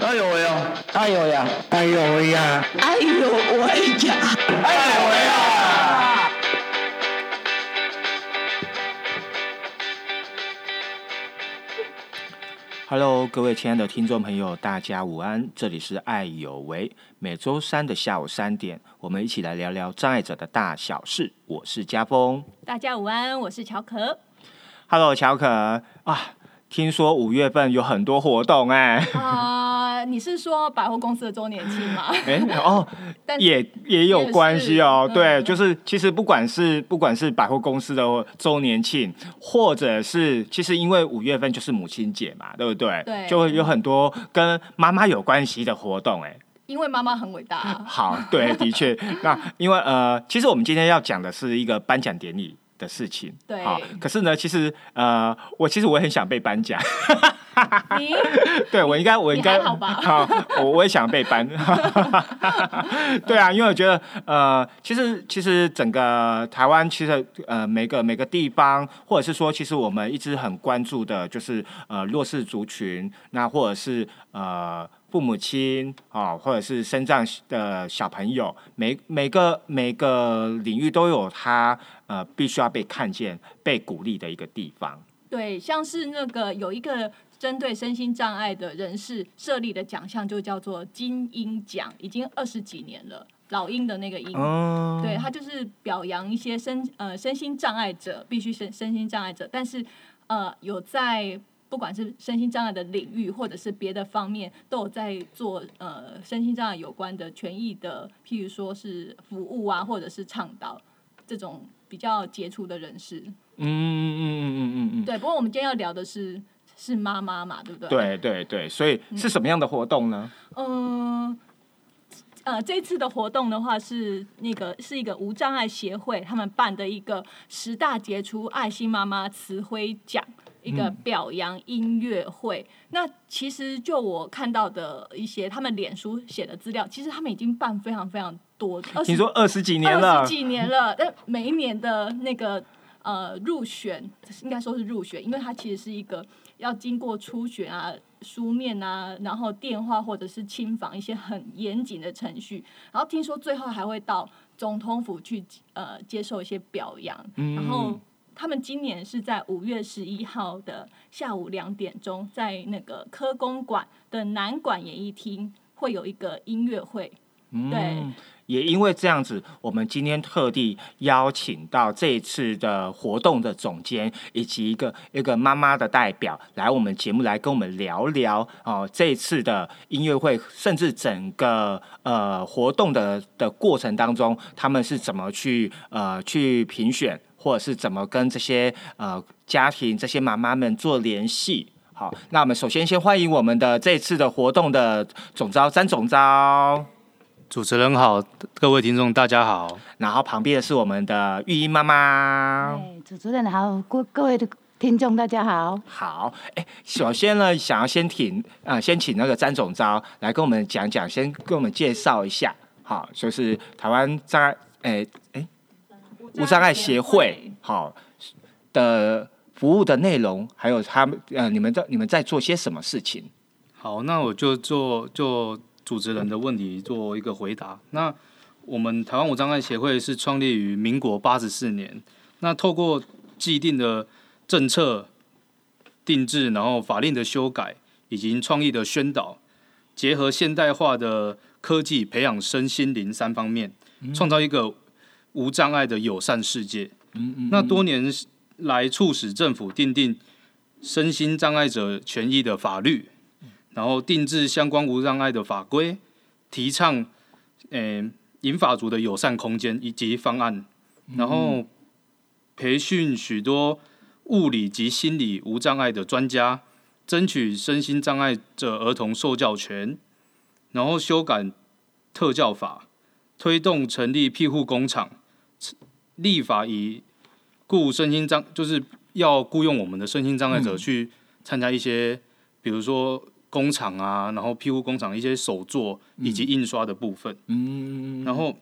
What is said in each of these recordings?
哎呦喂呀！哎呦呀！哎呦喂呀！哎呦喂呀！哎呦喂呀！Hello，各位亲爱的听众朋友，大家午安！这里是爱有为，每周三的下午三点，我们一起来聊聊障碍者的大小事。我是家峰。大家午安，我是乔可。Hello，乔可啊，听说五月份有很多活动哎、啊、你是说百货公司的周年庆吗？哎哦，但也也有关系哦。对，嗯就是其实不管是不管是百货公司的周年庆，或者是其实因为五月份就是母亲节嘛，对不对？对就会有很多跟妈妈有关系的活动哎。因为妈妈很伟大。好，对，的确，那因为呃，其实我们今天要讲的是一个颁奖典礼的事情，对。好，可是呢，其实呃，我其实我很想被颁奖，你？对我应该我应该好吧？好，我我也想被颁，对啊，因为我觉得呃，其实其实整个台湾其实呃每个每个地方，或者是说，其实我们一直很关注的就是呃弱势族群，那或者是呃。父母亲啊、或者是身障的小朋友，每每个每个领域都有他呃必须要被看见、被鼓励的一个地方。对，像是那个有一个针对身心障碍的人士设立的奖项，就叫做金鹰奖，已经二十几年了。老鹰的那个鹰，嗯，对，他就是表扬一些身呃身心障碍者，必须身身心障碍者，但是呃有在不管是身心障碍的领域，或者是别的方面，都有在做呃身心障碍有关的权益的，譬如说是服务啊，或者是倡导这种比较杰出的人士。嗯嗯嗯嗯嗯嗯，对，不过我们今天要聊的是是妈妈嘛，对不对？。对对对，所以是什么样的活动呢？嗯，呃，这次的活动的话是那个是一个无障碍协会他们办的一个十大杰出爱心妈妈慈徽奖。一个表扬音乐会，那其实就我看到的一些他们脸书写的资料，其实他们已经办非常非常多，听说二十几年了二了十，几年了，但每一年的那个呃入选，应该说是入选，因为它其实是一个要经过初选啊、书面啊，然后电话或者是亲访一些很严谨的程序，然后听说最后还会到总统府去呃接受一些表扬，嗯然后。他们今年是在五月十一号的下午两点钟，在那个科公馆的南馆演艺厅会有一个音乐会。对嗯，也因为这样子，我们今天特地邀请到这一次的活动的总监，以及一个一个妈妈的代表来我们节目来跟我们聊聊哦、这一次的音乐会，甚至整个呃活动的的过程当中，他们是怎么去呃去评选，或者是怎么跟这些呃家庭这些妈妈们做联系。好，那我们首先先欢迎我们的这次的活动的总招詹总招。主持人好，各位听众大家好。然后旁边的是我们的玉英妈妈。哎，主持人好，各各位的听众大家好。好，哎，首先呢，想要先请啊、呃先请那个詹总招来跟我们讲讲，先跟我们介绍一下，好，就是台湾障碍，哎哎，无障碍协会，好的服务的内容，还有他们呃，你们在你们在做些什么事情？好，那我就做就主持人的问题做一个回答。那我们台湾无障碍协会是创立于民国八十四年，那透过既定的政策定制，然后法令的修改以及创意的宣导，结合现代化的科技，培养身心灵三方面，创造一个无障碍的友善世界。那多年来促使政府订定身心障碍者权益的法律，然后定制相关无障碍的法规，提倡呃银发族的友善空间以及方案，然后培训许多物理及心理无障碍的专家，争取身心障碍者儿童受教权，然后修改特教法，推动成立庇护工厂，立法以雇身心障就是要雇佣我们的身心障碍者去参加一些，比如说工厂啊，然后庇护工厂一些手作以及印刷的部分。嗯，然后，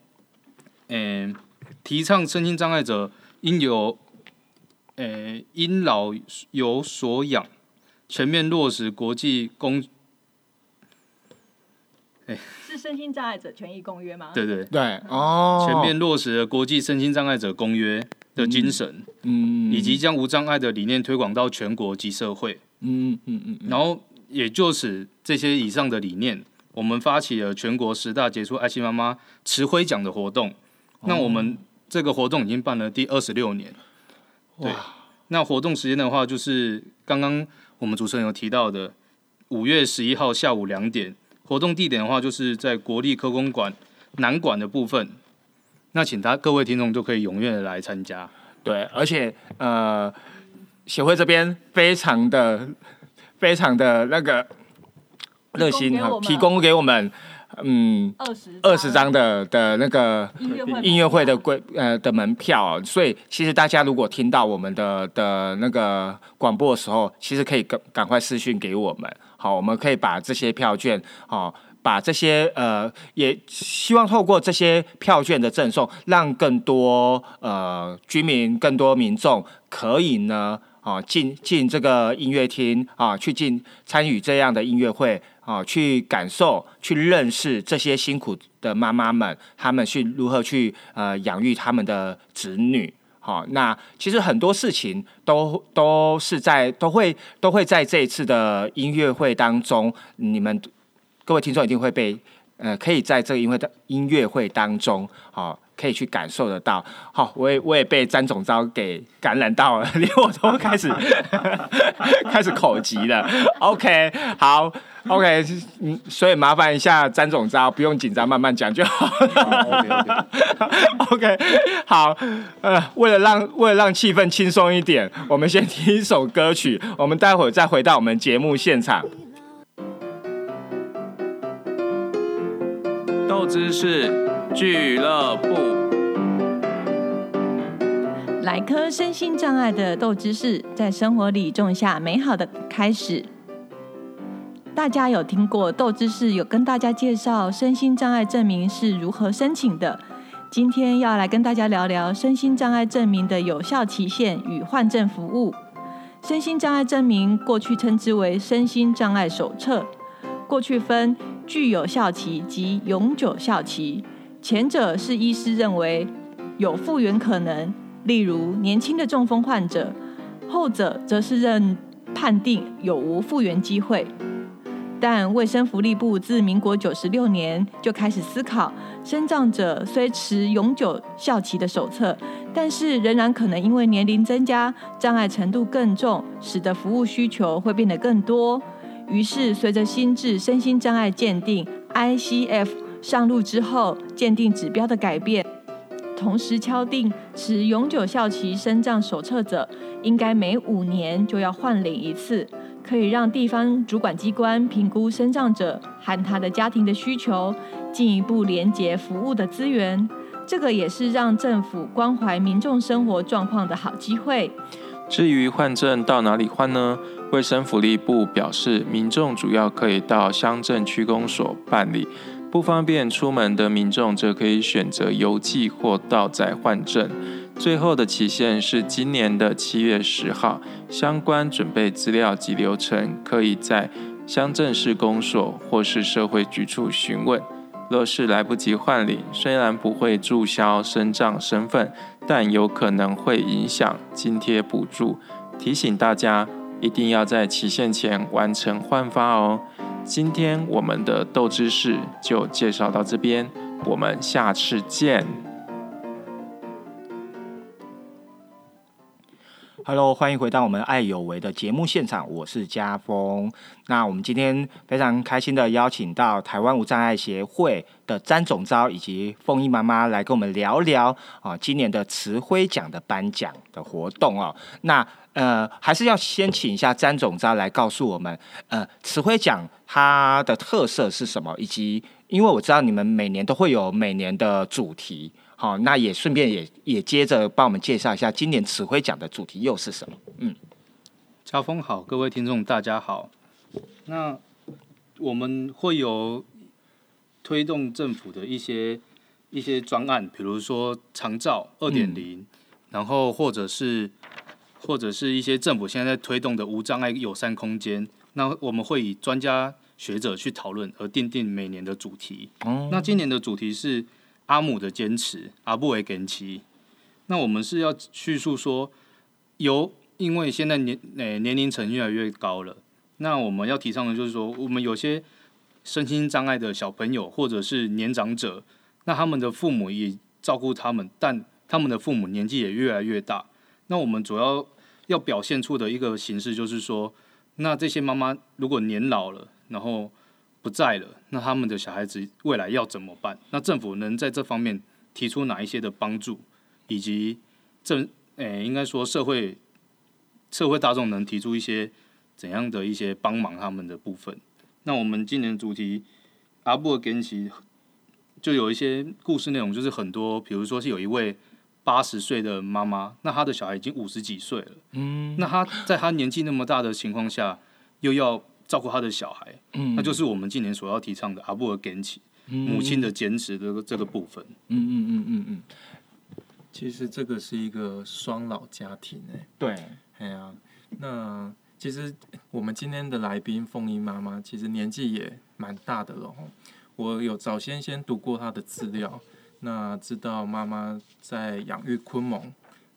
嗯、提倡身心障碍者应有，呃，因老有所养，全面落实国际公 是身心障碍者权益公约吗？对对，对哦，全面落实了国际身心障碍者公约的精神，嗯以及将无障碍的理念推广到全国及社会。嗯嗯嗯嗯然后也就是这些以上的理念，我们发起了全国十大杰出爱心妈妈持徽奖的活动。那我们这个活动已经办了第二十六年。对，那活动时间的话，就是刚刚我们主持人有提到的五月十一号下午两点。活动地点的话，就是在国立科工馆南馆的部分。那请他各位听众都可以踊跃的来参加。对，而且呃，协会这边非常的非常的那个热心哈，提提供给我们嗯二十二十张的的那个音乐会的规呃的门票哦、所以其实大家如果听到我们的的那个广播的时候，其实可以赶赶快私讯给我们，好，我们可以把这些票券好。把这些呃，也希望透过这些票券的赠送，让更多呃居民、更多民众可以呢，啊进进这个音乐厅啊，去进参与这样的音乐会啊，去感受、去认识这些辛苦的妈妈们，她们去如何去呃养育他们的子女。好，那其实很多事情都都是在都会都会在这一次的音乐会当中，你们各位听众一定会被呃，可以在这个音乐的音乐会当中，好、可以去感受得到。好、我也我也被詹总招给感染到了，连我都开始 开始口急了。OK，好，OK，嗯，所以麻烦一下詹总招，不用紧张，慢慢讲就好。OK OK。OK，好，呃，为了让为了让气氛轻松一点，我们先听一首歌曲，我们待会儿再回到我们节目现场。豆知识俱乐部。来颗身心障碍的豆知识，在生活里种下美好的开始。大家有听过豆知识有跟大家介绍身心障碍证明是如何申请的？今天要来跟大家聊聊身心障碍证明的有效期限与换证服务。身心障碍证明过去称之为身心障碍手册，过去分具有效期及永久效期。前者是医师认为有复原可能，例如年轻的中风患者；后者则是认判定有无复原机会。但卫生福利部自民国九十六年就开始思考，身障者虽持永久效期的手册，但是仍然可能因为年龄增加，障碍程度更重，使得服务需求会变得更多。于是，随着心智身心障碍鉴定 （ICF） 上路之后，鉴定指标的改变，同时敲定持永久效期身障手册者，应该每五年就要换领一次，可以让地方主管机关评估身障者和他的家庭的需求，进一步连结服务的资源。这个也是让政府关怀民众生活状况的好机会。至于换证到哪里换呢？卫生福利部表示，民众主要可以到乡镇区公所办理，不方便出门的民众则可以选择邮寄或到宅换证。最后的期限是今年的七月十号。相关准备资料及流程，可以在乡镇市公所或是社会局处询问。若是来不及换领，虽然不会注销身障身份，但有可能会影响津贴补助。提醒大家，一定要在期限前完成换发哦。今天我们的豆知识就介绍到这边，我们下次见。Hello，欢迎回到我们爱有为的节目现场，我是家峰。那我们今天非常开心的邀请到台湾无障碍协会的詹总招以及凤仪妈妈来跟我们聊聊啊，今年的慈辉奖的颁奖的活动哦。那呃，还是要先请一下詹总招来告诉我们，呃，慈辉奖它的特色是什么，以及因为我知道你们每年都会有每年的主题。好，那也顺便也也接着帮我们介绍一下今年词汇奖的主题又是什么？嗯，家峰好，各位听众大家好。那我们会有推动政府的一些一些专案，比如说长照二点零，然后或者是或者是一些政府现在在推动的无障碍友善空间。那我们会以专家学者去讨论，而定定每年的主题。哦那今年的主题是阿姆的坚持，阿布维根奇。那我们是要叙述说，由因为现在年诶、年龄层越来越高了，那我们要提倡的就是说，我们有些身心障碍的小朋友或者是年长者，那他们的父母也照顾他们，但他们的父母年纪也越来越大。那我们主要要表现出的一个形式就是说，那这些妈妈如果年老了，然后不在了，那他们的小孩子未来要怎么办？那政府能在这方面提出哪一些的帮助，以及政诶、应该说社会社会大众能提出一些怎样的一些帮忙他们的部分？那我们今年主题阿布尔根奇就有一些故事内容，就是很多，比如说是有一位八十岁的妈妈，那她的小孩已经五十几岁了，嗯那她在她年纪那么大的情况下，又要照顾他的小孩，嗯那就是我们今年所要提倡的阿布尔根奇母亲的坚持的这个这个部分。嗯嗯嗯嗯嗯，其实这个是一个双老家庭哎、对，哎呀、那其实我们今天的来宾凤英妈妈，其实年纪也蛮大的了。我有早先先读过她的资料，那知道妈妈在养育昆蒙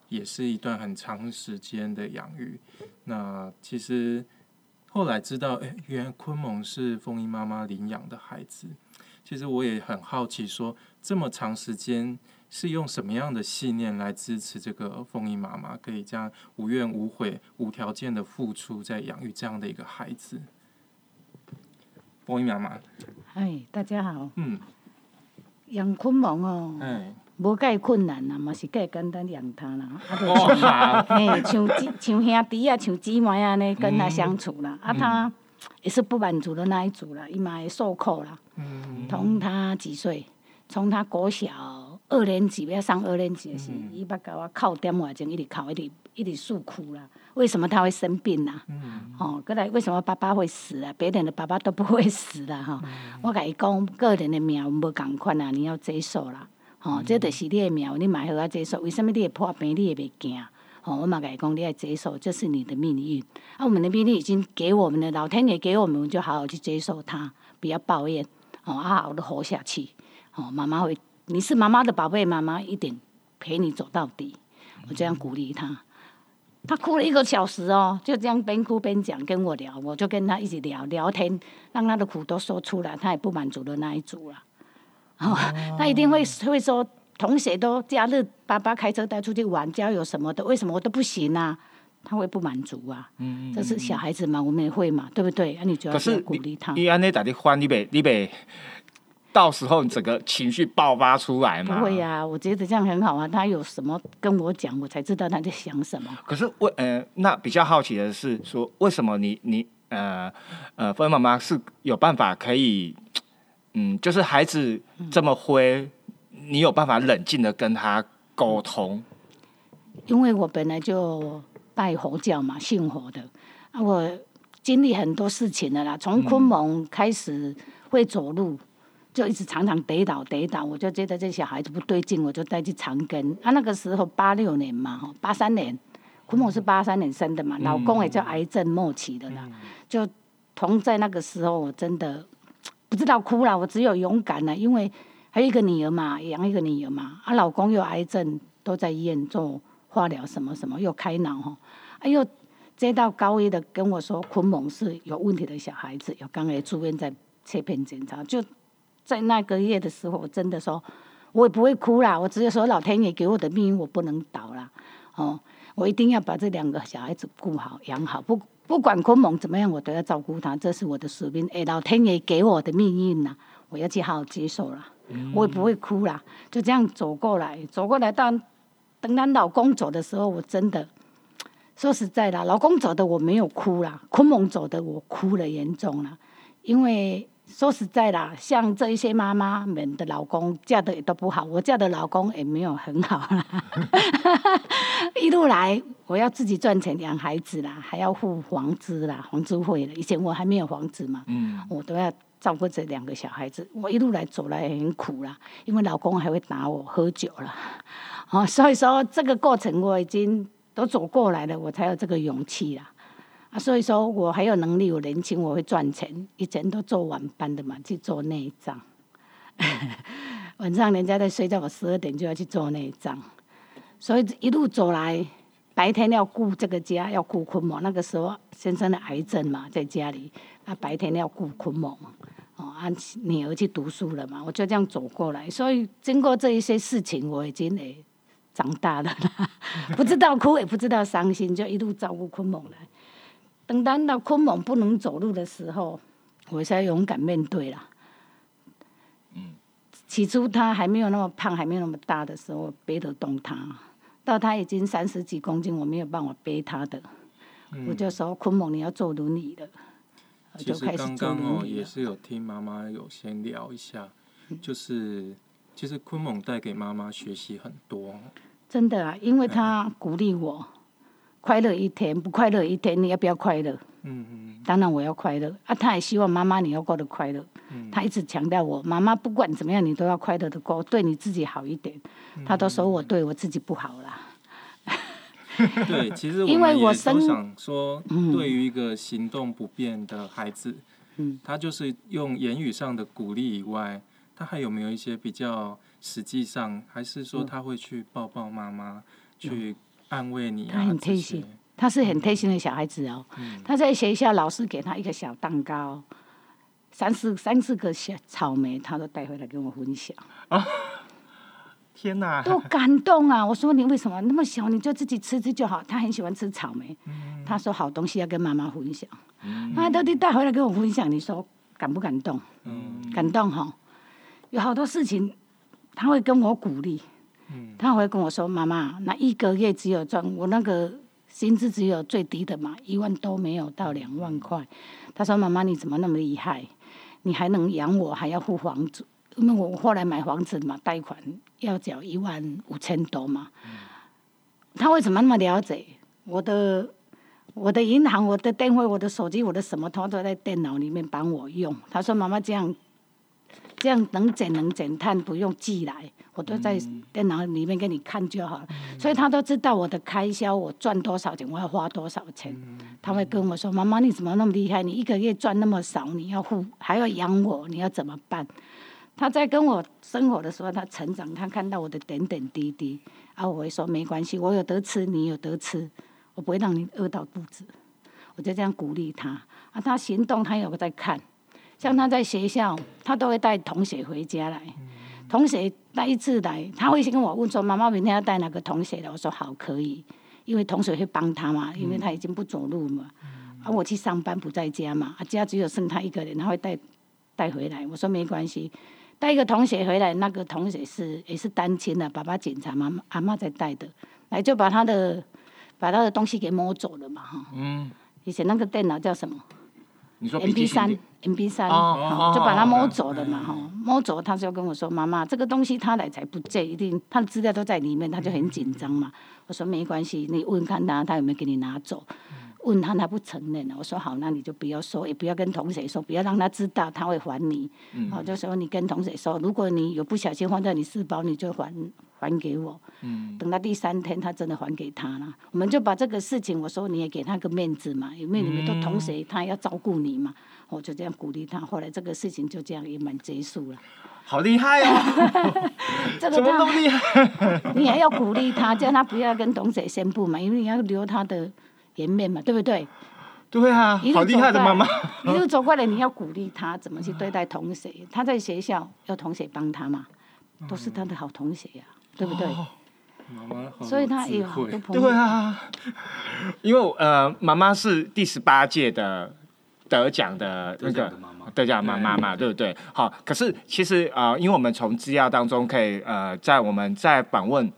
也是一段很长时间的养育。那其实后来知道，哎、原来昆蒙是凤英妈妈领养的孩子。其实我也很好奇说这么长时间是用什么样的信念来支持这个凤英妈妈可以这样无怨无悔、无条件的付出，在养育这样的一个孩子？凤英妈妈，哎，大家好，嗯，养昆蒙哦，哎，无介困难啦，嘛是介简单养它啦。啊，就哇像嘿，像 像兄弟啊，像姊妹安尼跟他相处啦。啊，他也是不满足的那一组啦，伊嘛会受苦啦。嗯从他几岁，从他国小二年级要上二年级的时，伊捌甲我哭点外钟，一直哭，一直一直诉苦啦。为什么他会生病啦？嗯哦，过来为什么爸爸会死啊？别人的爸爸都不会死啦，哈、我甲伊讲，个人的命运无共款啊，你要接受啦。吼、这就是你的命运，你嘛好啊接受。为什么你会破病，你也袂惊？吼、我嘛甲伊讲，你要接受，这是你的命运。啊，我们的命运已经给我们了，老天爷给我们，我们就好好去接受它，不要抱怨，好好的活下去。哦，妈妈会，你是妈妈的宝贝，妈妈一定陪你走到底。我这样鼓励他。他哭了一个小时哦，就这样边哭边讲跟我聊，我就跟他一起聊聊天，让他的苦都说出来，他也不满足的那一组了。哦，他一定会会说，同学都假日爸爸开车带出去玩交友什么的，为什么我都不行啊？他会不满足啊，嗯这是小孩子嘛，我们也会嘛，对不对？啊，你就要可是鼓励他。你安内打的欢，你别你别，到时候你整个情绪爆发出来嘛。不会呀、我觉得这样很好啊。他有什么跟我讲，我才知道他在想什么。可是为呃，那比较好奇的是说，为什么你你呃呃，芬妈妈是有办法可以，嗯，就是孩子这么灰，你有办法冷静的跟他沟通？因为我本来就拜佛教嘛，信佛的啊，我经历很多事情的啦。从昆蒙开始会走路，就一直常常跌倒跌倒，我就觉得这小孩子不对劲，我就带去长庚。啊，那个时候八六年嘛，八三年，昆蒙是八三年生的嘛，老公也叫癌症末期的啦，就同在那个时候，我真的不知道哭了，我只有勇敢了，因为还有一个女儿嘛，养一个女儿嘛，啊，老公又癌症，都在医院做化疗什么什么，又开脑哈，哎呦，接到高一的跟我说昆蒙是有问题的小孩子，有刚才住院在切片检查，就在那个月的时候，我真的说，我也不会哭啦，我只有说老天爷给我的命运我不能倒啦，哦，我一定要把这两个小孩子顾好养好，不不管昆蒙怎么样，我都要照顾他，这是我的使命，哎，老天爷给我的命运呐，我要去好好接受了，我也不会哭啦，就这样走过来，走过来到。等她老公走的时候，我真的说实在的，老公走的我没有哭啦，昆蒙走的我哭了严重了，因为说实在啦，像这一些妈妈们的老公嫁的也都不好，我嫁的老公也没有很好啦，一路来我要自己赚钱养孩子啦，还要付房租啦，房租费了，以前我还没有房子嘛，嗯，我都要照顾这两个小孩子，我一路来走来也很苦啦，因为老公还会打我喝酒啦，哦，所以说这个过程我已经都走过来了，我才有这个勇气啦。啊，所以说我还有能力，我年轻，我会赚钱。以前都做晚班的嘛，去做内脏。晚上人家在睡觉，我十二点就要去做内脏。所以一路走来，白天要顾这个家，要顾昆某。那个时候先生的癌症嘛，在家里，啊白天要顾昆某。哦，啊，女儿去读书了嘛，我就这样走过来。所以经过这一些事情，我已经诶长大了，不知道哭也不知道伤心，就一路照顾昆某了。等到到昆蒙不能走路的时候，我才勇敢面对了。嗯，起初他还没有那么胖，还没有那么大的时候，我背得动他。到他已经三十几公斤，我没有办法背他的，我就说昆蒙你要坐轮椅了。其实刚刚哦，也是有听妈妈有先聊一下，就是其实昆蒙带给妈妈学习很多。真的啊，因为他鼓励我，快乐一天，不快乐一天，你要不要快乐？嗯嗯。当然我要快乐啊，他也希望妈妈你要过得快乐。嗯。他一直强调我，妈妈不管怎么样，你都要快乐的过，对你自己好一点。他都说我对我自己不好啦。对，其实因为我都想说，对于一个行动不便的孩子，嗯，他就是用言语上的鼓励以外，他还有没有一些比较实际上，还是说他会去抱抱妈妈，去安慰你啊？他很贴心，他是很贴心的小孩子哦。他在学校，老师给他一个小蛋糕，三四三四个小草莓，他都带回来跟我分享。啊。天哪，多感动啊！我说你为什么那么小，你就自己吃吃就好。他很喜欢吃草莓，他说好东西要跟妈妈分享，他到底带回来跟我分享，你说感不感动？感动哈！有好多事情他会跟我鼓励，他会跟我说：“妈妈，那一个月只有赚我那个薪资只有最低的嘛，一万都没有到两万块。”他说：“妈妈你怎么那么厉害？你还能养我，还要付房租。”因为我后来买房子嘛，贷款要缴一万五千多嘛。他为什么那么了解我的我的银行、我的电话、我的手机、我的什么，他都在电脑里面帮我用。他说：“妈妈这样这样能减能减碳，不用寄来，我都在电脑里面给你看就好了。”所以他都知道我的开销，我赚多少钱，我要花多少钱。他会跟我说：“妈妈，你怎么那么厉害？你一个月赚那么少，你要付还要养我，你要怎么办？”他在跟我生活的时候，他成长，他看到我的点点滴滴，啊，我会说没关系，我有得吃，你有得吃，我不会让你饿到肚子，我就这样鼓励他。啊，他行动，他有在看，像他在学校，他都会带同学回家来，同学带一次来，他会先跟我问说，妈妈明天要带哪个同学的？我说好，可以，因为同学会帮他嘛，因为他已经不走路嘛，啊，我去上班不在家嘛，啊，家只有剩他一个人，他会带带回来，我说没关系。带一个同学回来，那个同学是也是单亲的，爸爸检查，妈妈阿妈在带的，来就把他的把他的东西给摸走了嘛哈。嗯。以前那个电脑叫什么？你说 M P 三，M P 三，就把他摸走了嘛哈。摸走，他就跟我说：“妈妈，这个东西他来才不借，一定他的资料都在里面。”他就很紧张嘛。我说：“没关系，你问看他，他有没有给你拿走。”问他，他不承认了。我说好，那你就不要说，也不要跟同学说，不要让他知道，他会还你。嗯。好，就说你跟同学说，如果你有不小心放在你书包，你就还还给我。嗯。等到第三天，他真的还给他了。我们就把这个事情，我说你也给他个面子嘛，因为你们都同学，他要照顾你嘛。我就这样鼓励他。后来这个事情就这样也蛮结束了。好厉害哦！这个怎么那么厉害？你还要鼓励他，叫他不要跟同学宣布嘛，因为你要留他的。颜面嘛，对不对？对啊，好厉害的妈妈！一路走过来，你要鼓励他怎么去对待同学。他在学校要同学帮他嘛，都是他的好同学呀，对不对？妈妈所以他也好多朋友。对啊，因为呃，妈妈是第十八届的得奖的那个得奖妈妈嘛，对不对？好，可是其实呃，因为我们从资料当中可以呃，在我们在访问。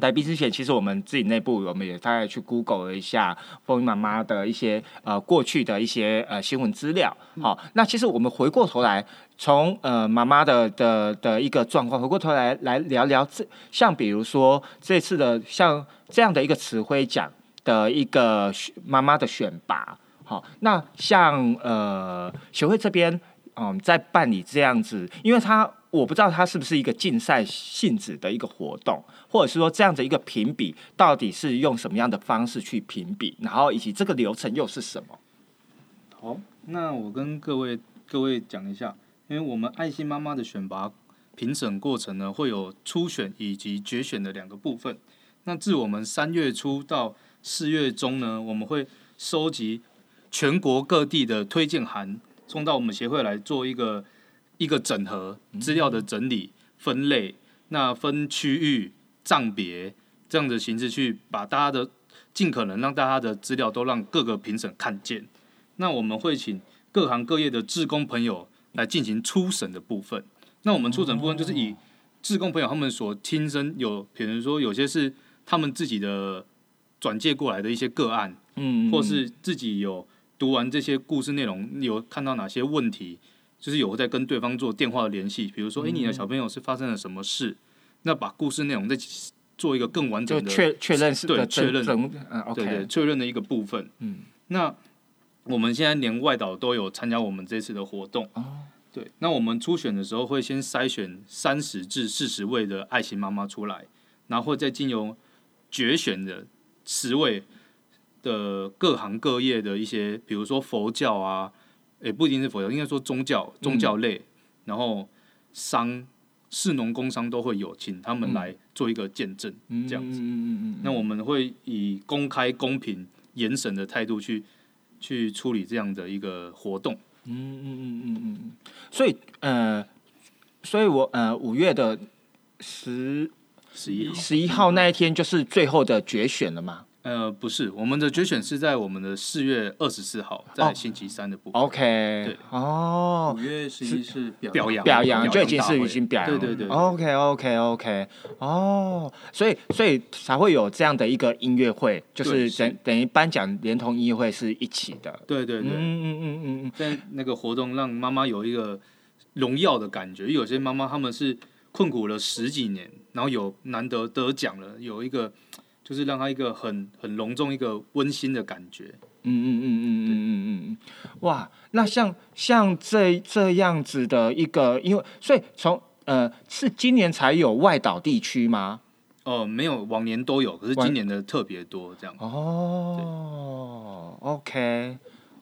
来宾之前，其实我们自己内部我们也大概去 Google 了一下风云妈妈的一些呃过去的一些呃新闻资料。好，那其实我们回过头来，从呃妈妈的的的一个状况，回过头来来聊聊这像比如说这次的像这样的一个词汇奖的一个妈妈的选拔。好，那像呃协会这边嗯在办理这样子，因为他我不知道它是不是一个竞赛性质的一个活动，或者是说这样的一个评比到底是用什么样的方式去评比，然后以及这个流程又是什么？好，那我跟各位各位讲一下，因为我们爱心妈妈的选拔评审过程呢，会有初选以及决选的两个部分。那自我们三月初到四月中呢，我们会收集全国各地的推荐函，送到我们协会来做一个一个整合资料的整理分类，那分区域账别这样的形式去把大家的尽可能让大家的资料都让各个评审看见。那我们会请各行各业的志工朋友来进行初审的部分。那我们初审部分就是以志工朋友他们所亲身有，比如说有些是他们自己的转借过来的一些个案，嗯或是自己有读完这些故事内容，有看到哪些问题，就是有在跟对方做电话的联系。比如说，哎、你的小朋友是发生了什么事？那把故事内容再做一个更完整的就确确认是的对确认对对确认的一个部分。嗯，那我们现在连外岛都有参加我们这次的活动。哦，对，那我们初选的时候会先筛选三十至四十位的爱心妈妈出来，然后再经由决选的十位的各行各业的一些，比如说佛教啊，也不一定是佛教，应该说宗教宗教类，然后商、士农工商都会有，请他们来做一个见证，这样子。那我们会以公开、公平、严审的态度去去处理这样的一个活动。嗯嗯嗯嗯嗯，所以呃，所以我呃五月的十十一，十一号那一天就是最后的决选了嘛呃，不是，我们的决选是在我们的四月二十四号，在哦星期三的部分。？OK，对哦五，月十一是表表扬表扬就已经是已经表扬了，对对对 OK OK OK，哦，所以所以才会有这样的一个音乐会，就是等等于颁奖连同音乐会是一起的。对对对，嗯嗯嗯嗯嗯，在那个活动让妈妈有一个荣耀的感觉。有些妈妈她们是困苦了十几年，然后有难得得奖了，有一个就是让他一个很很隆重、一个温馨的感觉。嗯嗯嗯嗯嗯嗯嗯嗯，哇，那像像这这样子的一个，因为所以从呃是今年才有外岛地区吗？哦、没有，往年都有，可是今年的特别多，这样。哦，OK，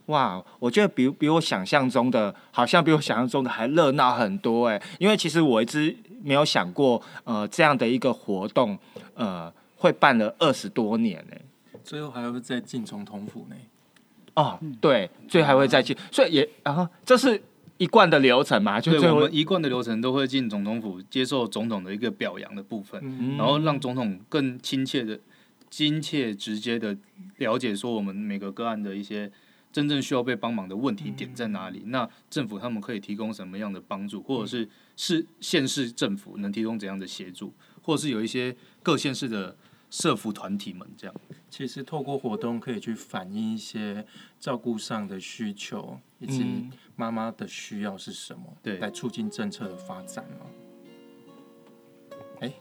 哇，我觉得比比我想象中的，好像比我想象中的还热闹很多哎，因为其实我一直没有想过，呃，这样的一个活动，呃，会办了二十多年哎。最后还会再进总统府呢。哦，对，最后还会再去，所以也啊，这是一贯的流程嘛，就对，我们一贯的流程都会进总统府接受总统的一个表扬的部分，嗯然后让总统更亲切的、亲切直接的了解说我们每个个案的一些真正需要被帮忙的问题点在哪里。那政府他们可以提供什么样的帮助，或者是市县市政府能提供怎样的协助，或者是有一些各县市的社服团体们这样。其实透过活动可以去反映一些照顾上的需求，以及嗯妈妈的需要是什么，对来促进政策的发展嘛。哎，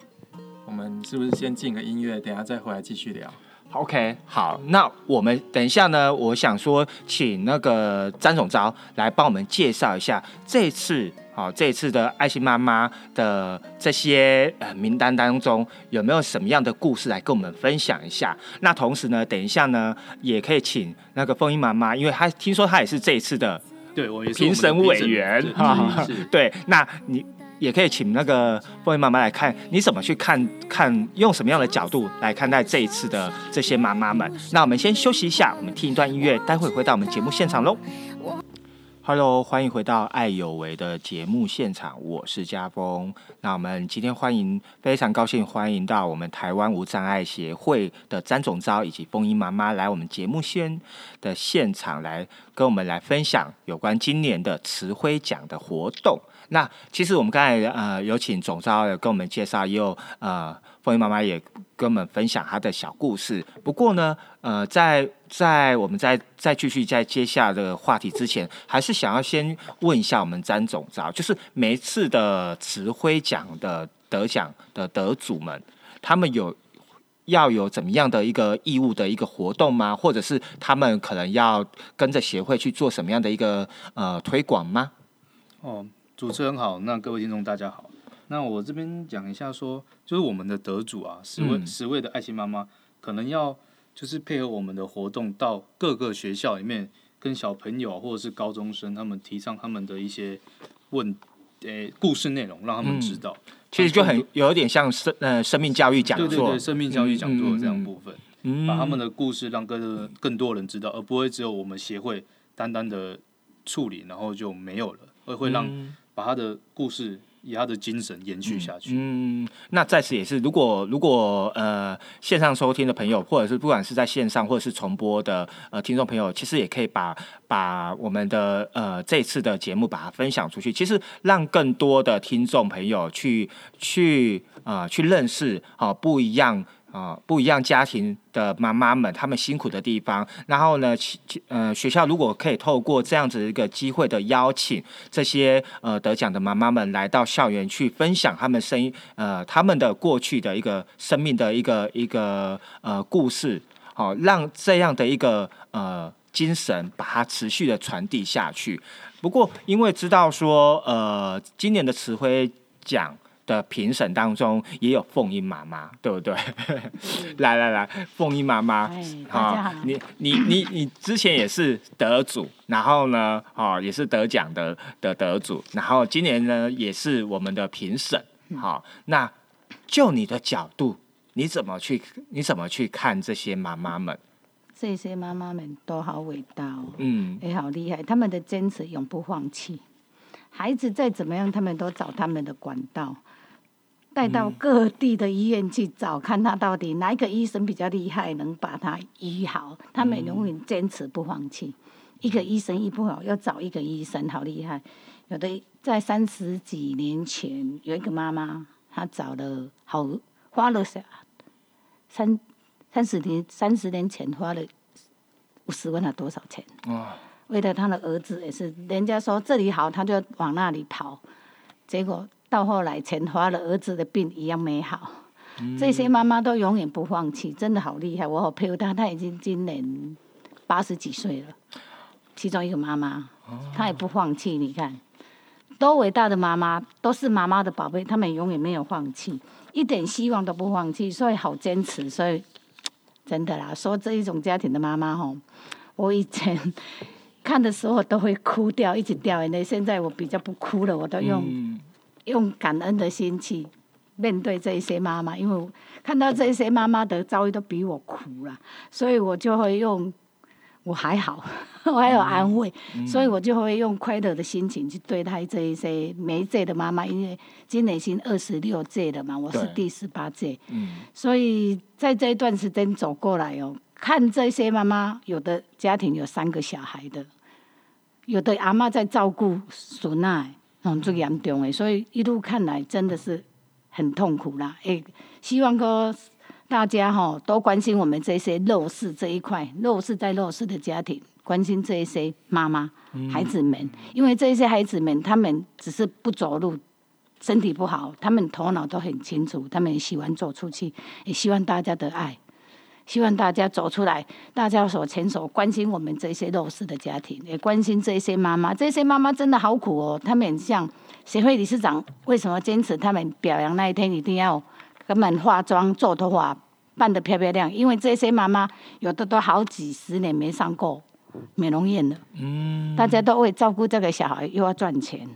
我们是不是先进个音乐，等下再回来继续聊？OK，好，那我们等一下呢，我想说，请那个詹总招来帮我们介绍一下这次，好、这一次的爱心妈妈的这些呃名单当中有没有什么样的故事来跟我们分享一下？那同时呢，等一下呢，也可以请那个凤英妈妈，因为她听说她也是这一次的对我也是评审委员对哈对，那你也可以请那个凤英妈妈来看，你怎么去看看，用什么样的角度来看待这一次的这些妈妈们。那我们先休息一下，我们听一段音乐，待会回到我们节目现场喽。Hello，欢迎回到爱有为的节目现场，我是家峰。那我们今天欢迎，非常高兴欢迎到我们台湾无障碍协会的詹总招以及风音妈妈来我们节目现的现场来跟我们来分享有关今年的慈辉奖的活动。那其实我们刚才呃有请总招有跟我们介绍，也有呃凤英妈妈也跟我们分享她的小故事。不过呢，呃，在在我们在再继续在接下的话题之前，还是想要先问一下我们詹总知道，就是每一次的慈辉奖的得奖的得主们，他们有。要有怎么样的一个义务的一个活动吗？或者是他们可能要跟着协会去做什么样的一个呃推广吗？哦，主持人好，那各位听众大家好。那我这边讲一下说，就是我们的得主啊，十位、嗯。十位的爱心妈妈，可能要就是配合我们的活动，到各个学校里面跟小朋友或者是高中生，他们提倡他们的一些问，诶、故事内容，让他们知道。其实就很有点像生呃生命教育讲座，对对对，生命教育讲座这样部分，嗯把他们的故事让更更多人知道，而不会只有我们协会单单的处理，然后就没有了，而会让嗯。把他的故事以他的精神延续下去。嗯，那在此也是，如果如果呃线上收听的朋友，或者是不管是在线上或者是重播的呃听众朋友，其实也可以把把我们的呃这次的节目把它分享出去，其实让更多的听众朋友去去啊去认识啊、不一样。啊、不一样家庭的妈妈们，她们辛苦的地方。然后呢，其其呃，学校如果可以透过这样子一个机会的邀请，这些呃得奖的妈妈们来到校园去分享他们生呃他们的过去的一个生命的一个一个呃故事，好、让这样的一个呃精神把它持续的传递下去。不过，因为知道说呃今年的词汇奖。的评审当中也有凤英妈妈，对不对？来来来，凤英妈妈，好你你你你之前也是得主，然后呢，哦，也是得奖的的得主，然后今年呢也是我们的评审，好、那就你的角度，你怎么去你怎么去看这些妈妈们？这些妈妈们都好伟大哦，嗯也好厉害，他们的坚持永不放弃。孩子再怎么样，他们都找他们的管道，带到各地的医院去找，看他到底哪一个医生比较厉害，能把他医好。他们永远坚持不放弃。一个医生医不好，要找一个医生，好厉害。有的在三十几年前，有一个妈妈，她找了好花了三三三十年三十年前花了五十万了多少钱？哇，为了他的儿子也是，人家说这里好，他就往那里跑，结果到后来钱花了，儿子的病一样没好。这些妈妈都永远不放弃，真的好厉害。我好佩服她，她已经今年八十几岁了。其中一个妈妈，她也不放弃。你看，多伟大的妈妈，都是妈妈的宝贝，她们永远没有放弃，一点希望都不放弃，所以好坚持。所以真的啦，说这一种家庭的妈妈吼，我以前 看的时候都会哭掉，一直掉眼泪。现在我比较不哭了，我都用、嗯用感恩的心去面对这一些妈妈，因为看到这些妈妈的遭遇都比我苦了，所以我就会用我还好，我还有安慰，所以我就会用快乐的心情去对待这一些每一届的妈妈，因为今年已经二十六届了嘛，我是第十八届，嗯。所以在这一段时间走过来哦，看这些妈妈，有的家庭有三个小孩的，有的阿妈在照顾孙仔，嗯，最严重的，所以一路看来真的是很痛苦啦。诶，希望说大家哈、多关心我们这些弱势这一块，弱势在弱势的家庭，关心这一些妈妈、孩子们，因为这些孩子们他们只是不走路。身体不好，他们头脑都很清楚，他们也喜欢走出去，也希望大家的爱，希望大家走出来，大家手牵手，关心我们这些弱势的家庭，也关心这些妈妈。这些妈妈真的好苦哦，他们很像协会理事长，为什么坚持他们表扬那一天一定要给他们化妆、做头发，扮得漂漂亮？因为这些妈妈有的都好几十年没上过美容院了，嗯，大家都为照顾这个小孩又要赚钱，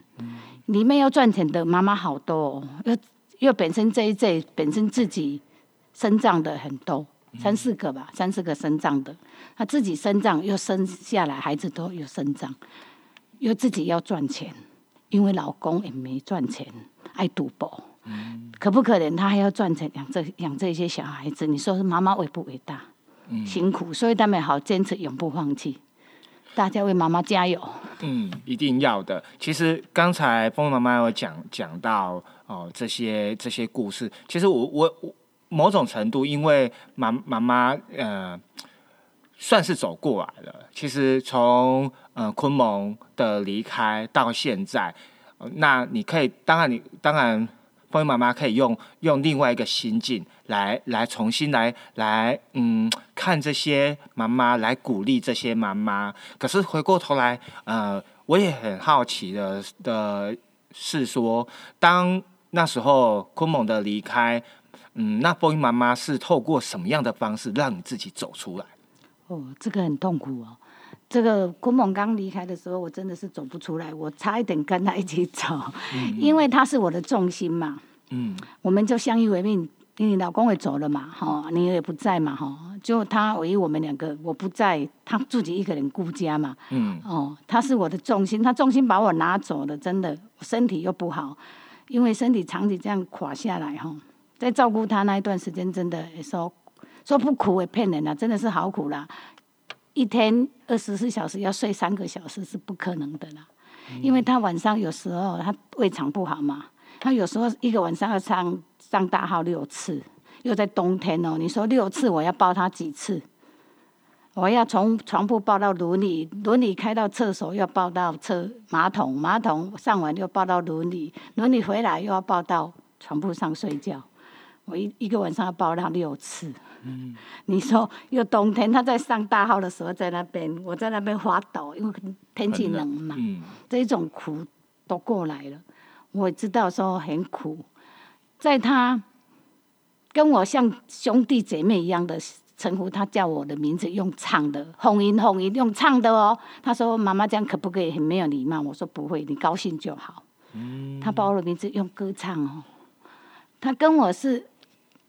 里面要赚钱的妈妈好多、哦，又又本身这一届本身自己生长的很多，三四个吧，三四个生长的，他自己生长又生下来，孩子都有生长，又自己要赚钱，因为老公也没赚钱，爱赌博，可不可怜？他还要赚钱养这养这些小孩子，你说是妈妈伟不伟大？辛苦，所以他们好坚持，永不放弃。大家为妈妈加油！嗯，一定要的。其实刚才风妈妈有讲讲到哦这些这些故事，其实我我某种程度，因为妈妈妈呃算是走过来了。其实从呃昆蒙的离开到现在，那你可以当然你当然。风妈妈可以用用另外一个心境来来重新来来嗯看这些妈妈，来鼓励这些妈妈。可是回过头来，呃，我也很好奇的的是说，当那时候昆蒙的离开，嗯，那波音妈妈是透过什么样的方式让你自己走出来？哦，这个很痛苦哦。这个昆猛刚离开的时候，我真的是走不出来，我差一点跟他一起走，因为他是我的重心嘛。嗯，我们就相依为命。你老公也走了嘛，哈，你也不在嘛，哈，就他唯一我们两个，我不在，他自己一个人顾家嘛。嗯，哦，他是我的重心，他重心把我拿走了，真的，身体又不好，因为身体长期这样垮下来，哈，在照顾他那一段时间，真的说说不苦也骗人了，真的是好苦啦。一天二十四小时要睡三个小时是不可能的啦，因为他晚上有时候他胃肠不好嘛，他有时候一个晚上要上上大号六次，又在冬天哦，你说六次我要抱他几次？我要从床铺抱到轮椅，轮椅开到厕所要抱到厕马桶，马桶上完又抱到轮椅，轮椅回来又要抱到床铺上睡觉。我一一个晚上要抱他六次。嗯，你说又冬天，他在上大号的时候在那边，我在那边发抖，因为天气冷嘛。嗯，这种苦都过来了，我知道说很苦，在他跟我像兄弟姐妹一样的称呼，他叫我的名字用唱的，红音红音用唱的哦。他说妈妈这样可不可以很没有礼貌？我说不会，你高兴就好。嗯，他把我的名字用歌唱哦，他跟我是。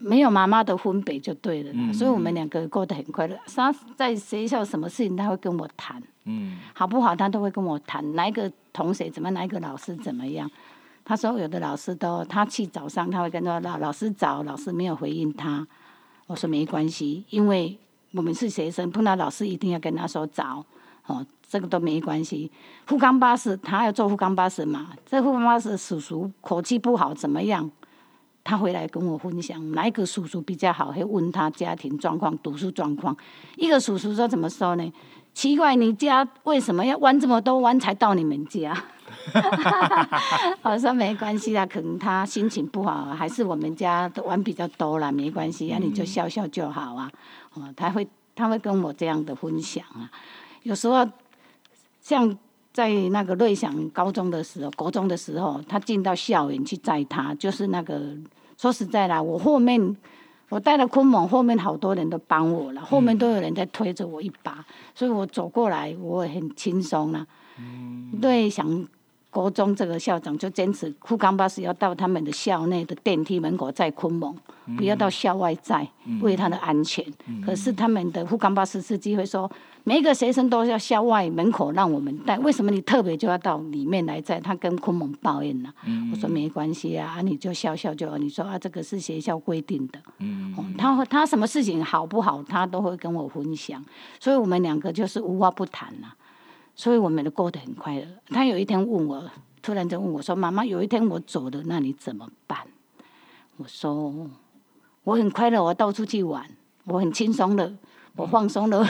没有妈妈的分别就对了，嗯所以我们两个过得很快乐。他在学校什么事情他会跟我谈，嗯好不好他都会跟我谈。哪一个同学怎么，哪一个老师怎么样？他说有的老师都他去早上他会跟他老老师找，老师没有回应他。我说没关系，因为我们是学生，碰到老师一定要跟他说早，哦，这个都没关系。富冈巴士他要坐富冈巴士嘛，这富冈巴士叔叔口气不好怎么样？他回来跟我分享哪一个叔叔比较好，会问他家庭状况、读书状况。一个叔叔说怎么说呢？奇怪，你家为什么要弯这么多弯才到你们家？我说没关系啦，可能他心情不好，还是我们家的弯比较多啦，没关系，啊，你就笑笑就好啊。哦，他会他会跟我这样的分享啊。有时候像在那个瑞祥高中的时候、国中的时候，他进到校园去载他，就是那个说实在啦，我后面我带了昆蒙，后面好多人都帮我了，后面都有人在推着我一把，所以我走过来我很轻松啦。瑞祥国中这个校长就坚持库冈巴士要到他们的校内的电梯门口载昆蒙，不要到校外载，为他的安全。可是他们的富冈巴士司机会说，每一个学生都要校外门口让我们带，为什么你特别就要到里面来载？他跟昆蒙抱怨了、我说没关系啊，啊你就笑笑就好。你说啊，这个是学校规定的。嗯哦，他他什么事情好不好，他都会跟我分享，所以我们两个就是无话不谈呐、所以我们都过得很快乐。他有一天问我，突然就问我说：“妈妈，有一天我走了，那你怎么办？”我说：“我很快乐，我到处去玩，我很轻松的，我放松了，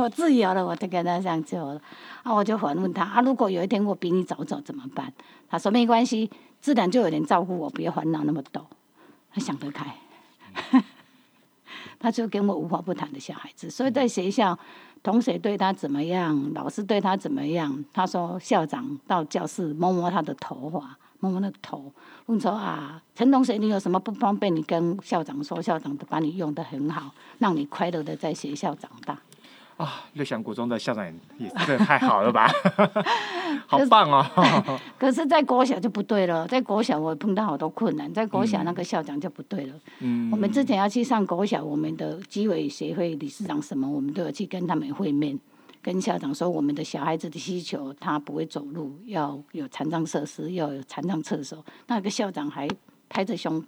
我 自由了。”我就跟他这样做了。啊，我就反问他：“啊，如果有一天我比你早走怎么办？”他说：“没关系，自然就有人照顾我，不要烦恼那么多。”他想得开。他就跟我无话不谈的小孩子，所以在学校，同学对他怎么样，老师对他怎么样，他说校长到教室摸摸他的头发，摸摸他的头，问说啊，陈同学你有什么不方便，你跟校长说，校长都把你用的很好，让你快乐的在学校长大。啊，六祥国中的校长也真的太好了吧，好棒哦！可是，在国小就不对了，在国小我碰到好多困难，在国小那个校长就不对了。嗯我们之前要去上国小，我们的基委协会理事长什么，我们都有去跟他们会面，跟校长说我们的小孩子的需求，他不会走路，要有残障设施，要有残障厕所。那个校长还拍着胸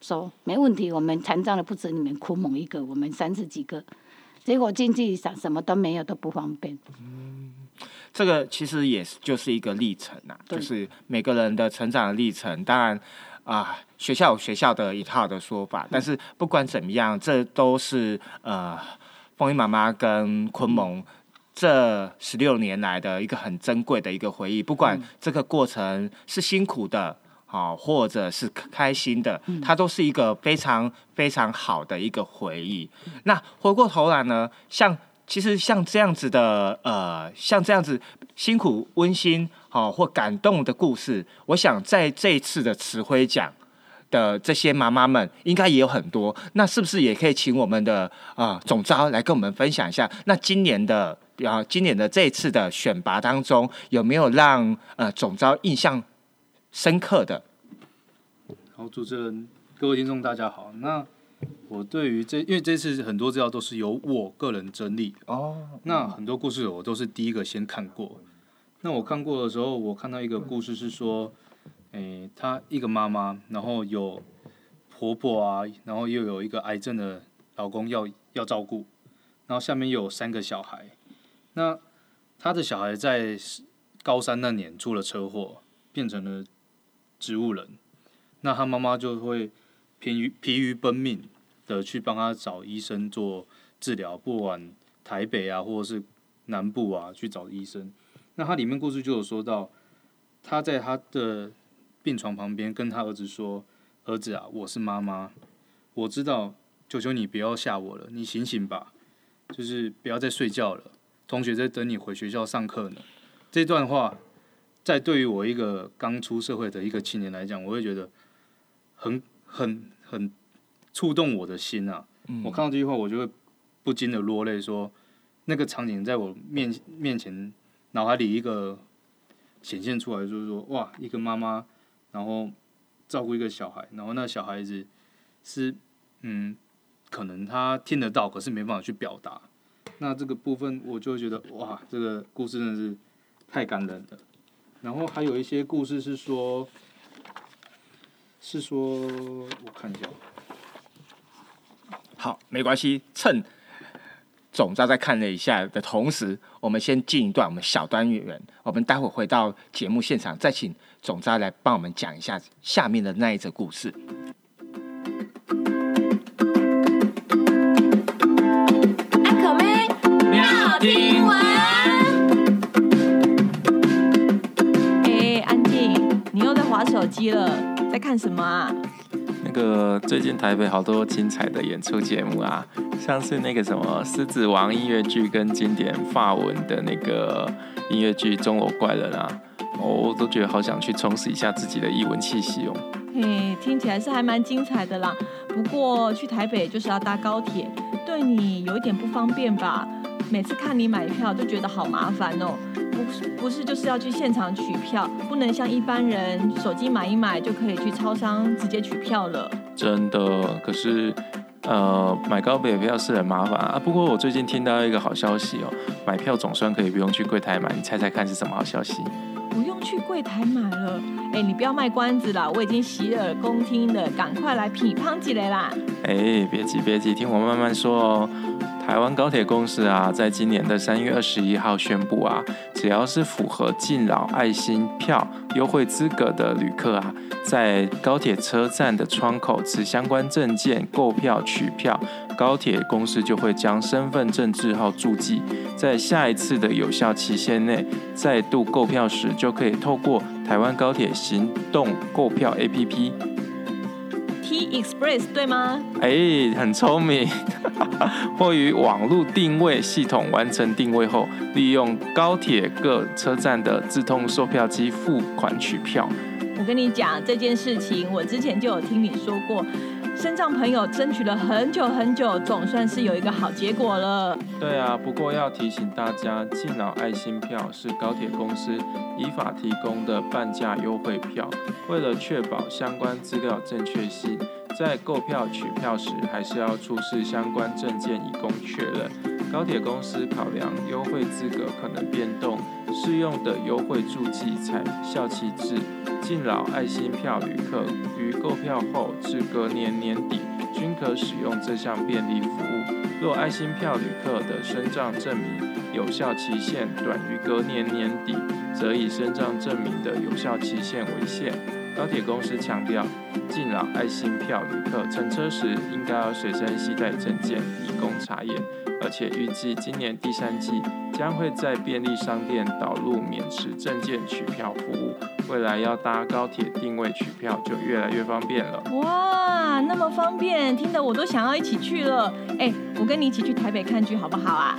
说没问题，我们残障的不止你们哭蒙一个，我们三十几个。结果进去啥什么都没有，都不方便。嗯这个其实也是就是一个历程啊，就是每个人的成长的历程。当然啊、学校有学校的一套的说法，但是不管怎么样，这都是呃，风音妈妈跟昆蒙。这十六年来的一个很珍贵的一个回忆，不管这个过程是辛苦的，好、或者是开心的，它都是一个非常非常好的一个回忆。那回过头来呢，像其实像这样子的，呃，像这样子辛苦、温馨、好、或感动的故事，我想在这一次的词汇奖的这些妈妈们，应该也有很多。那是不是也可以请我们的啊、总招来跟我们分享一下？那今年的啊、今年的这一次的选拔当中，有没有让呃总招印象深刻的？好，主持人，各位听众，大家好。那我对于这，因为这次很多资料都是由我个人整理，哦，那很多故事我都是第一个先看过。那我看过的时候，我看到一个故事是说，诶、她一个妈妈，然后有婆婆啊，然后又有一个癌症的老公要要照顾，然后下面又有三个小孩。那她的小孩在高三那年出了车祸，变成了植物人。那他妈妈就会疲于疲于奔命的去帮他找医生做治疗，不管台北啊，或者是南部啊，去找医生。那他里面故事就有说到，他在他的病床旁边跟他儿子说：“儿子啊，我是妈妈，我知道，求求你不要吓我了，你醒醒吧，就是不要再睡觉了，同学在等你回学校上课呢。”这段话，在对于我一个刚出社会的一个青年来讲，我会觉得很很很触动我的心啊。我看到这句话，我就会不禁的落泪，说那个场景在我面面前，脑海里一个显现出来，就是说，哇，一个妈妈，然后照顾一个小孩，然后那小孩子是，嗯，可能他听得到，可是没办法去表达。那这个部分，我就会觉得，哇，这个故事真的是太感人了。然后还有一些故事是说，是说，我看一下。好，没关系，趁总招在看了一下的同时，我们先进一段我们小单元，我们待会回到节目现场，再请总招来帮我们讲一下下面的那一则故事。了，在看什么啊？那个最近台北好多精彩的演出节目啊，像是那个什么《狮子王》音乐剧跟经典法文的那个音乐剧《钟楼怪人》啊，哦我都觉得好想去充实一下自己的译文气息哦。嘿，听起来是还蛮精彩的啦。不过去台北就是要搭高铁，对你有一点不方便吧？每次看你买票都觉得好麻烦哦。不是不是，就是要去现场取票，不能像一般人手机买一买就可以去超商直接取票了。真的，可是呃，买高北票是很麻烦啊。不过我最近听到一个好消息哦，买票总算可以不用去柜台买，你猜猜看是什么好消息？不用去柜台买了。哎，你不要卖关子啦，我已经洗耳恭听了，赶快来品乓起来啦！哎，别急别急，听我慢慢说哦。台湾高铁公司啊，在今年的三月二十一号宣布啊，只要是符合敬老爱心票优惠资格的旅客啊，在高铁车站的窗口持相关证件购票取票，高铁公司就会将身份证字号注记，在下一次的有效期限内再度购票时，就可以透过台湾高铁行动购票 APP。T Express 对吗？哎，很聪明。或于网络定位系统完成定位后，利用高铁各车站的自动售票机付款取票。我跟你讲这件事情，我之前就有听你说过，身障朋友争取了很久很久，总算是有一个好结果了。对啊，不过要提醒大家，敬老爱心票是高铁公司依法提供的半价优惠票，为了确保相关资料正确性，在购票取票时还是要出示相关证件以供确认。高铁公司考量优惠资格可能变动，适用的优惠助记采效期至。敬老爱心票旅客于购票后至隔年年底均可使用这项便利服务。若爱心票旅客的身障证明有效期限短于隔年年底，则以身障证明的有效期限为限。高铁公司强调，敬老爱心票旅客乘车时应该要随身携带证件以供查验，而且预计今年第三季将会在便利商店导入免持证件取票服务。未来要搭高铁定位取票就越来越方便了。哇，那么方便，听得我都想要一起去了。哎，我跟你一起去台北看剧好不好啊？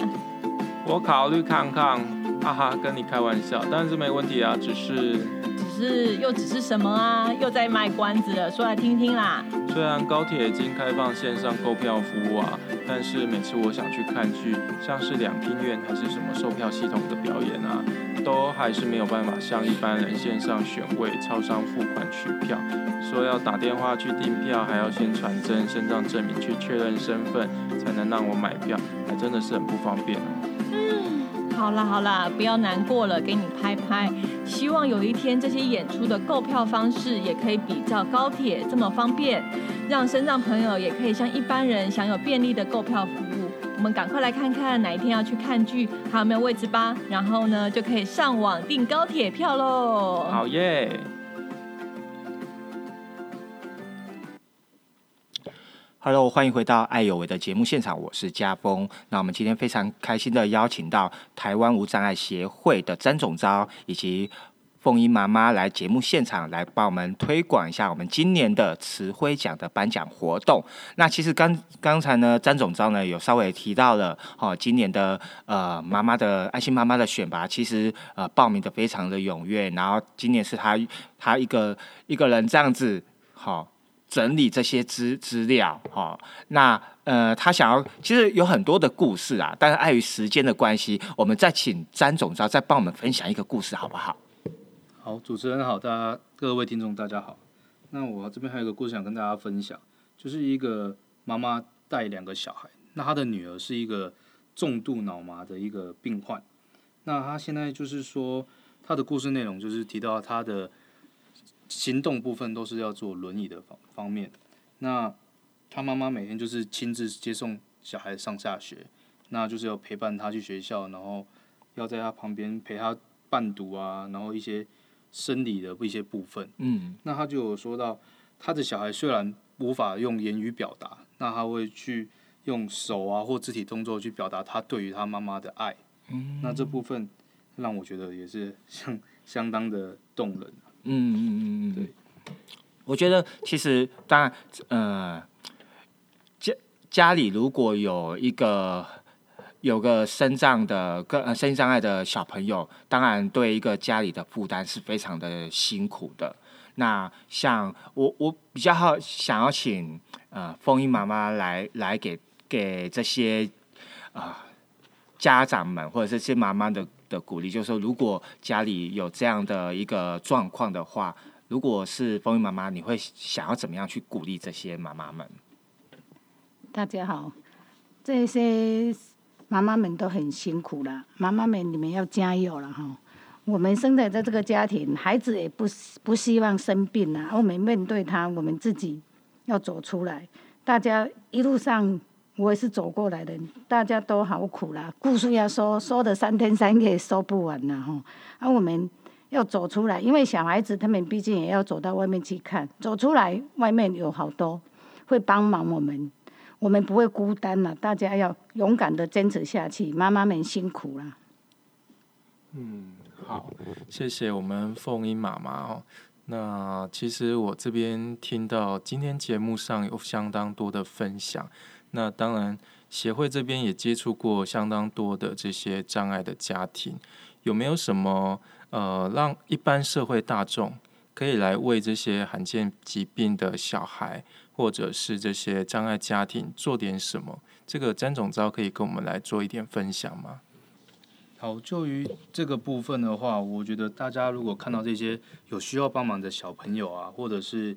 我考虑看看，哈哈，跟你开玩笑，但是没问题啊，只是只是又只是什么啊？又在卖关子了，说来听听啦。虽然高铁已经开放线上购票服务啊，但是每次我想去看剧，像是两厅院还是什么售票系统的表演啊，都还是没有办法像一般人线上选位、超商付款取票。说要打电话去订票，还要先传真、身障证明去确认身份，才能让我买票，还真的是很不方便哦。好啦好啦，不要难过了，给你拍拍。希望有一天这些演出的购票方式也可以比较高铁这么方便，让身障朋友也可以像一般人享有便利的购票服务。我们赶快来看看哪一天要去看剧，还有没有位置吧。然后呢，就可以上网订高铁票喽。好耶！Hello，欢迎回到爱有为的节目现场，我是家峰。那我们今天非常开心的邀请到台湾无障碍协会的詹总招以及凤英妈妈来节目现场，来帮我们推广一下我们今年的慈辉奖的颁奖活动。那其实刚刚才呢，詹总招呢有稍微提到了，哦，今年的呃妈妈的爱心妈妈的选拔，其实呃报名的非常的踊跃，然后今年是他他一个一个人这样子，好、整理这些资资料，哈、那呃，他想要其实有很多的故事啊，但是碍于时间的关系，我们再请詹总招再帮我们分享一个故事，好不好？好，主持人好，大家各位听众大家好。那我这边还有一个故事想跟大家分享，就是一个妈妈带两个小孩，那她的女儿是一个重度脑麻的一个病患，那她现在就是说她的故事内容就是提到她的行动部分都是要做轮椅的方方面，那他妈妈每天就是亲自接送小孩上下学，那就是要陪伴他去学校，然后要在他旁边陪他伴读啊，然后一些生理的一些部分。嗯那他就有说到，他的小孩虽然无法用言语表达，那他会去用手啊或肢体动作去表达他对于他妈妈的爱。嗯那这部分让我觉得也是相相当的动人。嗯嗯嗯嗯，对。我觉得其实当然，呃，家家里如果有一个有个身障的个呃身心障碍的小朋友，当然对一个家里的负担是非常的辛苦的。那像我我比较好想要请呃风音妈妈来来给给这些啊、家长们或者这些妈妈的的鼓励，就是说如果家里有这样的一个状况的话，如果是风音妈妈，你会想要怎么样去鼓励这些妈妈们？大家好，这些妈妈们都很辛苦了，妈妈们你们要加油了哈。我们生在在这个家庭，孩子也不不希望生病啊，我们面对他，我们自己要走出来。大家一路上我也是走过来的，大家都好苦啦，故事要说说的三天三夜说不完了哈。啊，我们要走出来，因为小孩子他们毕竟也要走到外面去看，走出来外面有好多会帮忙我们，我们不会孤单了，大家要勇敢的坚持下去，妈妈们辛苦了。嗯，好，谢谢我们凤英妈妈哦。那其实我这边听到今天节目上有相当多的分享，那当然协会这边也接触过相当多的这些障碍的家庭，有没有什么呃让一般社会大众可以来为这些罕见疾病的小孩或者是这些障碍家庭做点什么？这个詹总招可以跟我们来做一点分享吗？好，就于这个部分的话，我觉得大家如果看到这些有需要帮忙的小朋友啊，或者是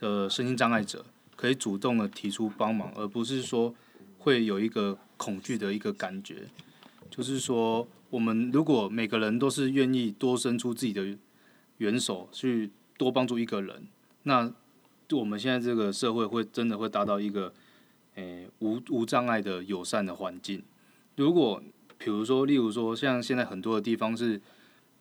呃身心障碍者，可以主动的提出帮忙，而不是说会有一个恐惧的一个感觉。就是说，我们如果每个人都是愿意多伸出自己的援手去多帮助一个人，那我们现在这个社会会真的会达到一个诶、无无障碍的友善的环境。如果比如说，例如说，像现在很多的地方是，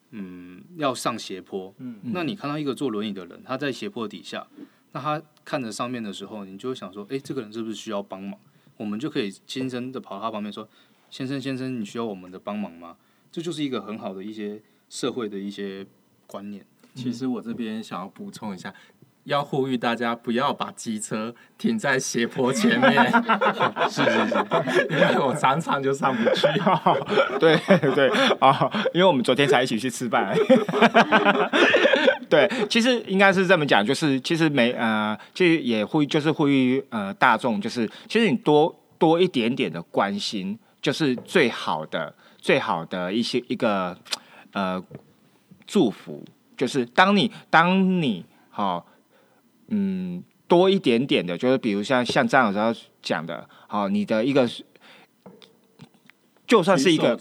嗯，要上斜坡，嗯，那你看到一个坐轮椅的人，他在斜坡底下，那他看着上面的时候，你就会想说，诶，这个人是不是需要帮忙？我们就可以轻声的跑到他旁边说，先生，先生，你需要我们的帮忙吗？这就是一个很好的一些社会的一些观念。其实我这边想要补充一下，要呼吁大家不要把机车停在斜坡前面，是是是，因为我常常就上不去。对对哦，因为我们昨天才一起去吃饭。对，其实应该是这么讲，就是其实没呃，其实也呼吁，就是呼吁呃大众，就是其实你多多一点点的关心，就是最好的最好的一些一个呃祝福，就是当你当你好、嗯多一点点的，就是比如像像张老师讲的，好、你的一个就算是一个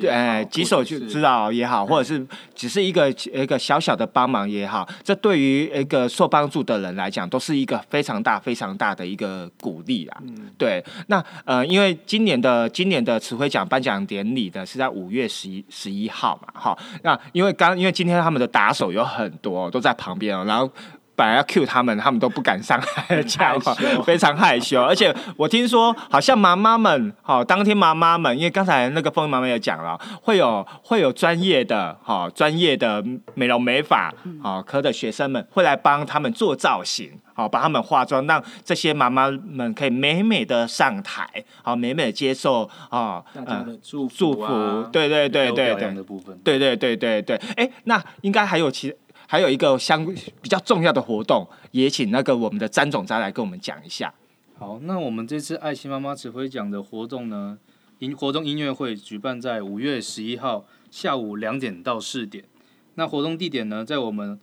对，哎，举手就知道也好，或者是只是一个一个小小的帮忙也好，这对于一个受帮助的人来讲，都是一个非常大、非常大的一个鼓励啊。对，那呃，因为今年的今年的词汇奖颁奖典礼呢是在五月十一十一号嘛，哈，那因为刚因为今天他们的打手有很多都在旁边哦，然后。本来要 cue 他们，他们都不敢上来讲话，非常害羞。而且我听说，好像妈妈们，好、当天妈妈们，因为刚才那个风云妈妈也讲了，会有会有专业的，好、专业的美容美发，好、科的学生们会来帮他们做造型，好、帮他们化妆，让这些妈妈们可以美美的上台，好、美美的接受啊，大家的祝福、祝福，对对对对对。对对对对对，哎，那应该还有其还有一个相比较重要的活动，也请那个我们的詹总再来跟我们讲一下。好，那我们这次爱心妈妈指挥奖的活动呢，音活动音乐会举办在五月十一号下午两点到四点。那活动地点呢，在我们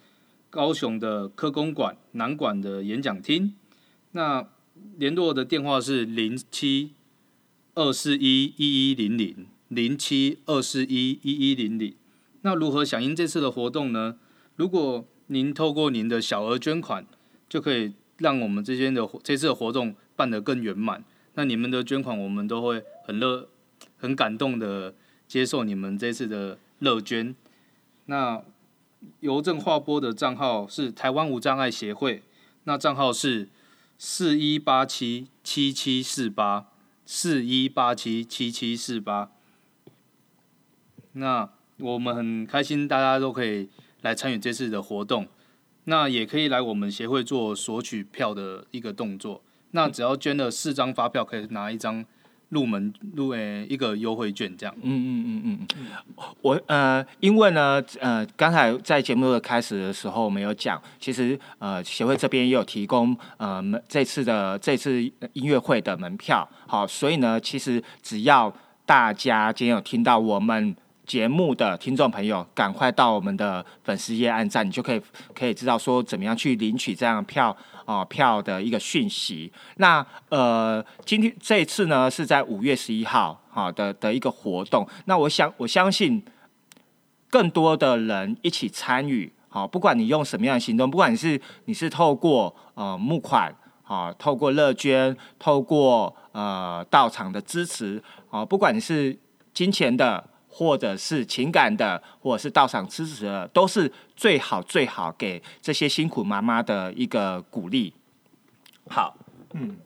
高雄的科工馆南馆的演讲厅。那联络的电话是零七二四一一一零零零七二四一一一零零。那如何响应这次的活动呢？如果您透过您的小额捐款，就可以让我们这边的这次的活动办得更圆满。那你们的捐款，我们都会很热、很感动的接受你们这次的乐捐。那邮政划拨的账号是台湾无障碍协会，那账号是四一八七七七四八四一八七七七四八。那我们很开心，大家都可以来参与这次的活动。那也可以来我们协会做索取票的一个动作。那只要捐了四张发票，可以拿一张入门入诶一个优惠券这样。嗯嗯嗯嗯嗯，我呃，因为呢，呃，刚才在节目的开始的时候，我们有讲，其实呃，协会这边也有提供呃门这次的这次音乐会的门票，好，所以呢，其实只要大家今天有听到我们。节目的听众朋友，赶快到我们的粉丝页按赞，你就可以可以知道说怎么样去领取这样票哦、票的一个讯息。那呃，今天这一次呢是在五月十一号好、的的一个活动。那我想我相信更多的人一起参与，好、不管你用什么样的行动，不管你是你是透过呃募款。啊，透过乐捐，透过呃到场的支持，啊，不管你是金钱的，或者是情感的，或者是到场支持的，都是最好最好给这些辛苦妈妈的一个鼓励。好，嗯，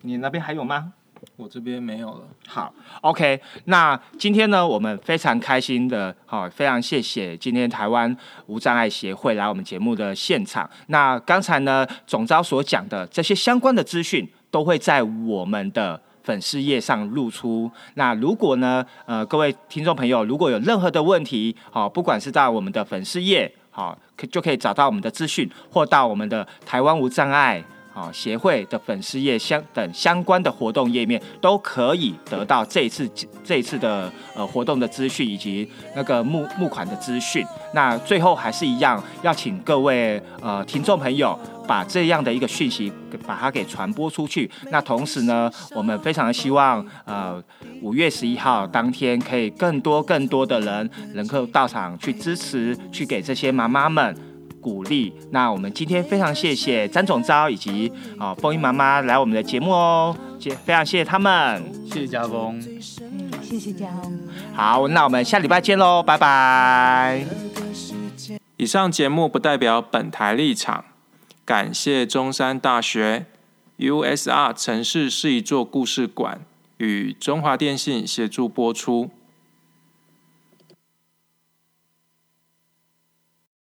你那边还有吗？我这边没有了。好，OK，那今天呢，我们非常开心的，好、非常谢谢今天台湾无障碍协会来我们节目的现场。那刚才呢，总招所讲的这些相关的资讯，都会在我们的粉丝页上露出。那如果呢，呃，各位听众朋友，如果有任何的问题，好、不管是在我们的粉丝页，好、可就可以找到我们的资讯，或到我们的台湾无障碍。啊，协会的粉丝页相等相关的活动页面都可以得到这一次这一次的呃活动的资讯以及那个募募款的资讯。那最后还是一样，要请各位呃听众朋友把这样的一个讯息给把它给传播出去。那同时呢，我们非常的希望呃五月十一号当天可以更多更多的人能够到场去支持，去给这些妈妈们。鼓励。那我们今天非常谢谢詹总招以及啊风音妈妈来我们的节目哦，谢非常谢谢他们。谢谢家峰。嗯，谢谢嘉宏。好，那我们下礼拜见喽，拜拜。以上节目不代表本台立场，感谢中山大学 USR 城市是一座故事馆与中华电信协助播出。